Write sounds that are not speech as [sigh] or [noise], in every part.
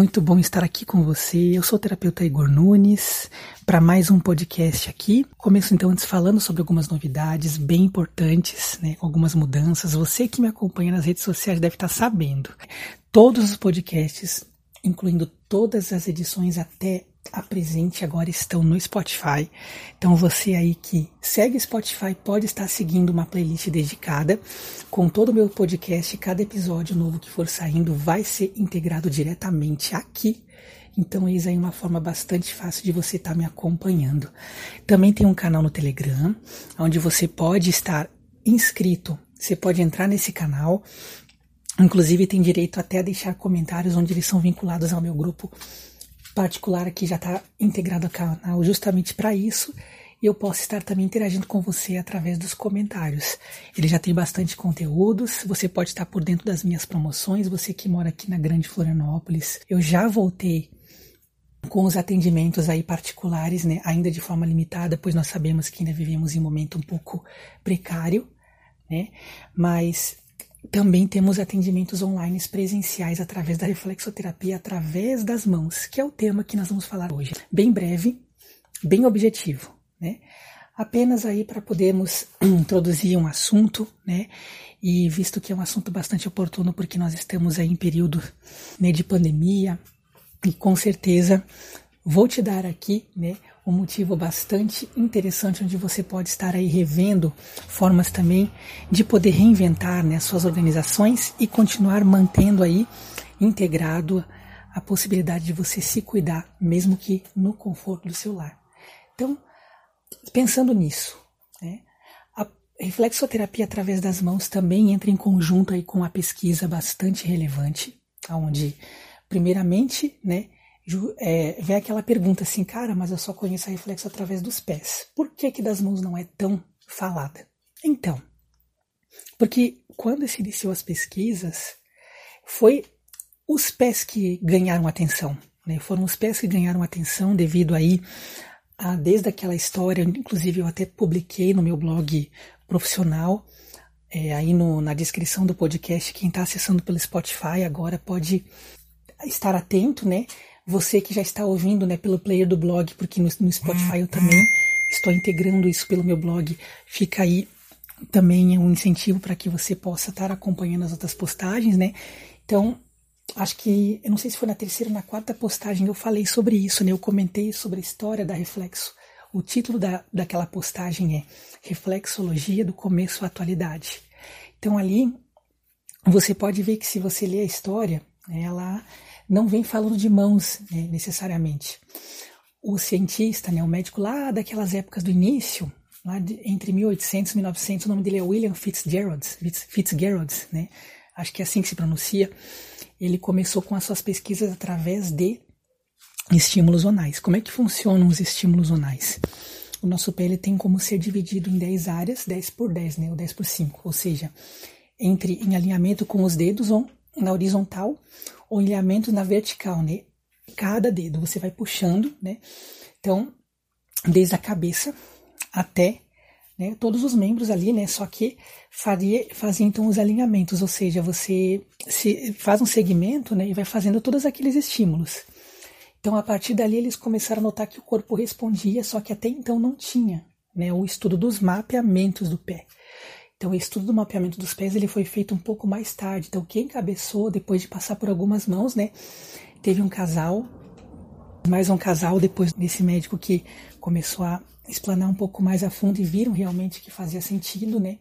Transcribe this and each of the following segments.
muito bom estar aqui com você. Eu sou o terapeuta Igor Nunes para mais um podcast aqui. Começo então antes falando sobre algumas novidades bem importantes, né, algumas mudanças. Você que me acompanha nas redes sociais deve estar sabendo. Todos os podcasts, incluindo todas as edições até a presente agora estão no Spotify. Então você aí que segue Spotify pode estar seguindo uma playlist dedicada com todo o meu podcast. Cada episódio novo que for saindo vai ser integrado diretamente aqui. Então eis aí uma forma bastante fácil de você estar me acompanhando. Também tem um canal no Telegram onde você pode estar inscrito. Você pode entrar nesse canal. Inclusive tem direito até a deixar comentários onde eles são vinculados ao meu grupo particular aqui já está integrado ao canal justamente para isso. E eu posso estar também interagindo com você através dos comentários. Ele já tem bastante conteúdos, você pode estar por dentro das minhas promoções, você que mora aqui na Grande Florianópolis. Eu já voltei com os atendimentos aí particulares, né, ainda de forma limitada, pois nós sabemos que ainda vivemos em um momento um pouco precário, né? Mas também temos atendimentos online presenciais através da reflexoterapia através das mãos, que é o tema que nós vamos falar hoje. Bem breve, bem objetivo, né? Apenas aí para podermos [clears throat] introduzir um assunto, né? E visto que é um assunto bastante oportuno, porque nós estamos aí em período né, de pandemia, e com certeza vou te dar aqui, né, um motivo bastante interessante onde você pode estar aí revendo formas também de poder reinventar né, suas organizações e continuar mantendo aí integrado a possibilidade de você se cuidar, mesmo que no conforto do seu lar. Então, pensando nisso, né, a reflexoterapia através das mãos também entra em conjunto aí com a pesquisa bastante relevante, onde, primeiramente, né, é, vem aquela pergunta assim, cara, mas eu só conheço a reflexo através dos pés. Por que que das mãos não é tão falada? Então, porque quando se iniciou as pesquisas, foi os pés que ganharam atenção, né? Foram os pés que ganharam atenção devido aí a, desde aquela história, inclusive eu até publiquei no meu blog profissional, é, aí no, na descrição do podcast, quem está acessando pelo Spotify agora pode estar atento, né? Você que já está ouvindo né, pelo player do blog, porque no, no Spotify eu também estou integrando isso pelo meu blog, fica aí também um incentivo para que você possa estar acompanhando as outras postagens, né? Então, acho que, eu não sei se foi na terceira ou na quarta postagem eu falei sobre isso, né? Eu comentei sobre a história da Reflexo. O título da, daquela postagem é Reflexologia do Começo à Atualidade. Então, ali, você pode ver que se você ler a história, ela não vem falando de mãos né, necessariamente. O cientista, né, o médico lá daquelas épocas do início, lá de, entre 1800 e 1900, o nome dele é William Fitzgerald, Fitzgerald, né? Acho que é assim que se pronuncia. Ele começou com as suas pesquisas através de estímulos zonais. Como é que funcionam os estímulos zonais? O nosso pé ele tem como ser dividido em 10 áreas, 10 por 10, né, ou 10 por 5, ou seja, entre em alinhamento com os dedos ou na horizontal alinhamento na vertical, né? Cada dedo você vai puxando, né? Então, desde a cabeça até né, todos os membros ali, né? Só que faria, fazia então os alinhamentos, ou seja, você se, faz um segmento, né? E vai fazendo todos aqueles estímulos. Então, a partir dali, eles começaram a notar que o corpo respondia, só que até então não tinha, né? O estudo dos mapeamentos do pé. Então, o estudo do mapeamento dos pés ele foi feito um pouco mais tarde. Então, quem cabeçou, depois de passar por algumas mãos, né? Teve um casal, mais um casal depois desse médico que começou a explanar um pouco mais a fundo e viram realmente que fazia sentido, né?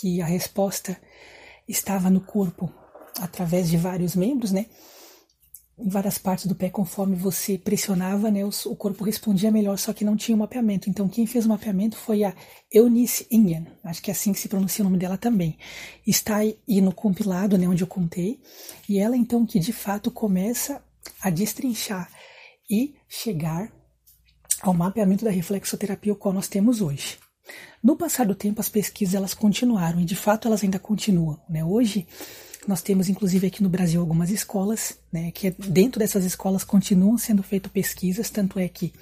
Que a resposta estava no corpo através de vários membros, né? Em várias partes do pé, conforme você pressionava, né, o, corpo respondia melhor, só que não tinha um mapeamento. Então, quem fez o mapeamento foi a Eunice Ingen, acho que é assim que se pronuncia o nome dela também. Está aí no compilado, né, onde eu contei, e ela então que de fato começa a destrinchar e chegar ao mapeamento da reflexoterapia, o qual nós temos hoje. No passar do tempo, as pesquisas elas continuaram e de fato elas ainda continuam. Né? Hoje, nós temos, inclusive, aqui no Brasil algumas escolas, né, que dentro dessas escolas continuam sendo feitas pesquisas, tanto é que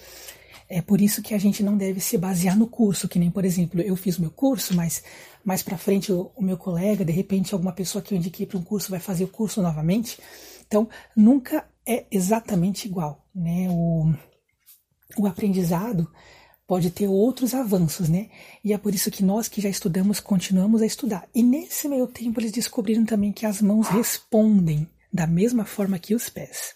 é por isso que a gente não deve se basear no curso, que nem, por exemplo, eu fiz o meu curso, mas mais para frente o, o, meu colega, de repente alguma pessoa que eu indiquei para um curso vai fazer o curso novamente. Então, nunca é exatamente igual, né? O, o aprendizado pode ter outros avanços, né? E é por isso que nós que já estudamos continuamos a estudar. E nesse meio tempo eles descobriram também que as mãos respondem da mesma forma que os pés.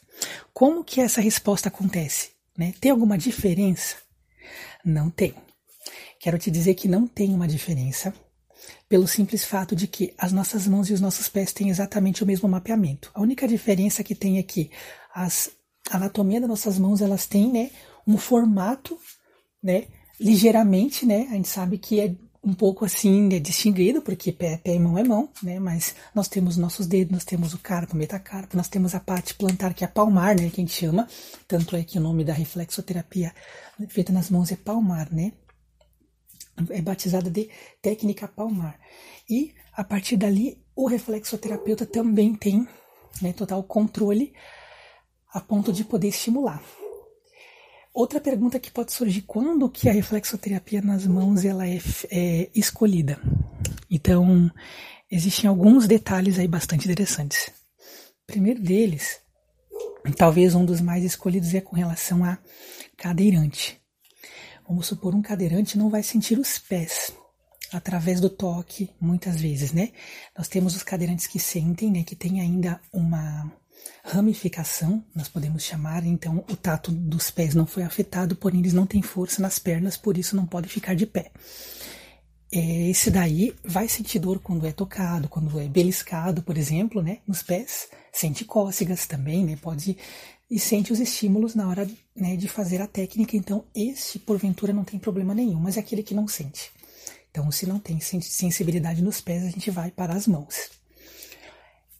Como que essa resposta acontece? Né? Tem alguma diferença? Não tem. Quero te dizer que não tem uma diferença, pelo simples fato de que as nossas mãos e os nossos pés têm exatamente o mesmo mapeamento. A única diferença que tem é que as, a anatomia das nossas mãos elas têm né, um formato né, ligeiramente, né, a gente sabe que é um pouco assim é distinguido, porque pé, pé e mão é mão, né? Mas nós temos nossos dedos, nós temos o carpo, o metacarpo, nós temos a parte plantar, que é a palmar, né? Que a gente chama. Tanto é que o nome da reflexoterapia feita nas mãos é palmar, né? É batizada de técnica palmar. E a partir dali, o reflexoterapeuta também tem né, total controle a ponto de poder estimular. Outra pergunta que pode surgir, quando que a reflexoterapia nas mãos ela é, é escolhida? Então, existem alguns detalhes aí bastante interessantes. O primeiro deles, talvez um dos mais escolhidos é com relação a cadeirante. Vamos supor, um cadeirante não vai sentir os pés através do toque, muitas vezes, né? Nós temos os cadeirantes que sentem, né? Que tem ainda uma ramificação, nós podemos chamar, então o tato dos pés não foi afetado, porém eles não têm força nas pernas, por isso não pode ficar de pé. É, esse daí vai sentir dor quando é tocado, quando é beliscado, por exemplo, né, nos pés, sente cócegas também, né, pode e sente os estímulos na hora né, de fazer a técnica. Então, esse porventura não tem problema nenhum, mas é aquele que não sente. Então, se não tem sensibilidade nos pés, a gente vai para as mãos.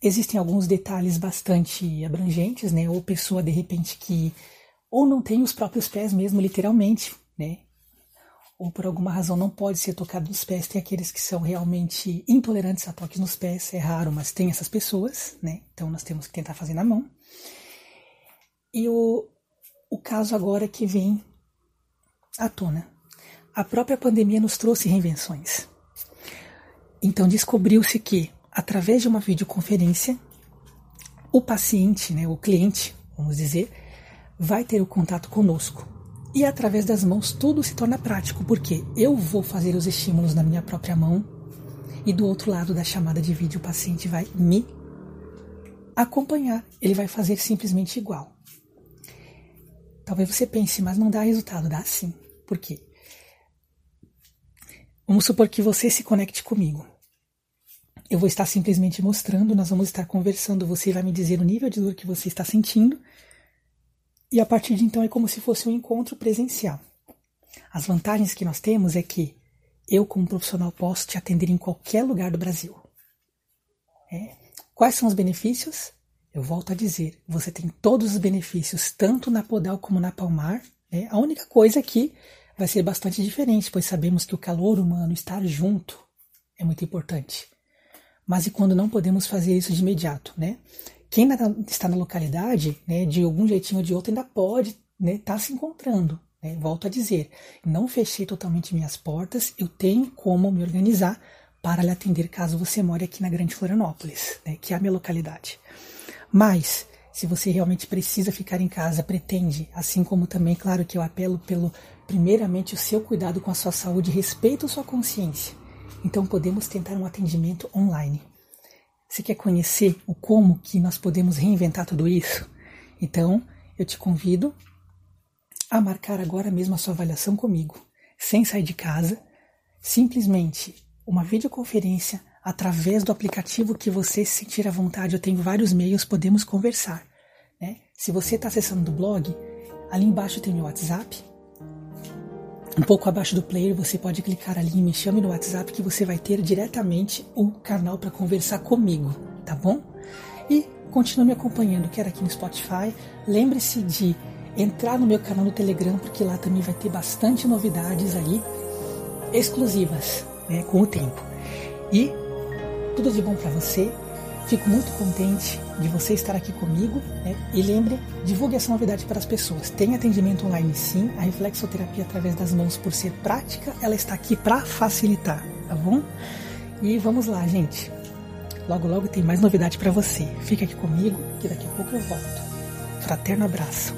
Existem alguns detalhes bastante abrangentes, né? Ou pessoa de repente que ou não tem os próprios pés mesmo, literalmente, né? Ou por alguma razão não pode ser tocado nos pés. Tem aqueles que são realmente intolerantes a toques nos pés, é raro, mas tem essas pessoas, né? Então nós temos que tentar fazer na mão. E o, o caso agora que vem à tona. A própria pandemia nos trouxe reinvenções. Então descobriu-se que através de uma videoconferência, o paciente, né, o cliente, vamos dizer, vai ter o contato conosco. E através das mãos tudo se torna prático, porque eu vou fazer os estímulos na minha própria mão e do outro lado da chamada de vídeo o paciente vai me acompanhar. Ele vai fazer simplesmente igual. Talvez você pense, mas não dá resultado. Dá sim. Por quê? Vamos supor que você se conecte comigo. Eu vou estar simplesmente mostrando, nós vamos estar conversando, você vai me dizer o nível de dor que você está sentindo. E a partir de então é como se fosse um encontro presencial. As vantagens que nós temos é que eu, como profissional, posso te atender em qualquer lugar do Brasil. É. Quais são os benefícios? Eu volto a dizer, você tem todos os benefícios, tanto na podal como na palmar. É. A única coisa é que vai ser bastante diferente, pois sabemos que o calor humano, estar junto, é muito importante mas e quando não podemos fazer isso de imediato, né? Quem está na localidade, né, de algum jeitinho ou de outro, ainda pode estar né, tá se encontrando. Né? Volto a dizer, não fechei totalmente minhas portas, eu tenho como me organizar para lhe atender caso você more aqui na Grande Florianópolis, né, que é a minha localidade. Mas, se você realmente precisa ficar em casa, pretende, assim como também, claro que eu apelo pelo, primeiramente, o seu cuidado com a sua saúde, respeito a sua consciência então podemos tentar um atendimento online. Você quer conhecer o como que nós podemos reinventar tudo isso? Então, eu te convido a marcar agora mesmo a sua avaliação comigo, sem sair de casa, simplesmente uma videoconferência através do aplicativo que você se sentir à vontade. Eu tenho vários meios, podemos conversar. Né? Se você está acessando o blog, ali embaixo tem meu WhatsApp, um pouco abaixo do player, você pode clicar ali e me chame no WhatsApp que você vai ter diretamente o canal para conversar comigo, tá bom? E continue me acompanhando, quer aqui no Spotify. Lembre-se de entrar no meu canal no Telegram, porque lá também vai ter bastante novidades aí exclusivas, né, com o tempo. E tudo de bom para você. Fico muito contente de você estar aqui comigo. Né? E lembre, divulgue essa novidade para as pessoas. Tem atendimento online sim, a reflexoterapia através das mãos, por ser prática, ela está aqui para facilitar, tá bom? E vamos lá, gente. Logo, logo tem mais novidade para você. Fica aqui comigo, que daqui a pouco eu volto. Fraterno abraço.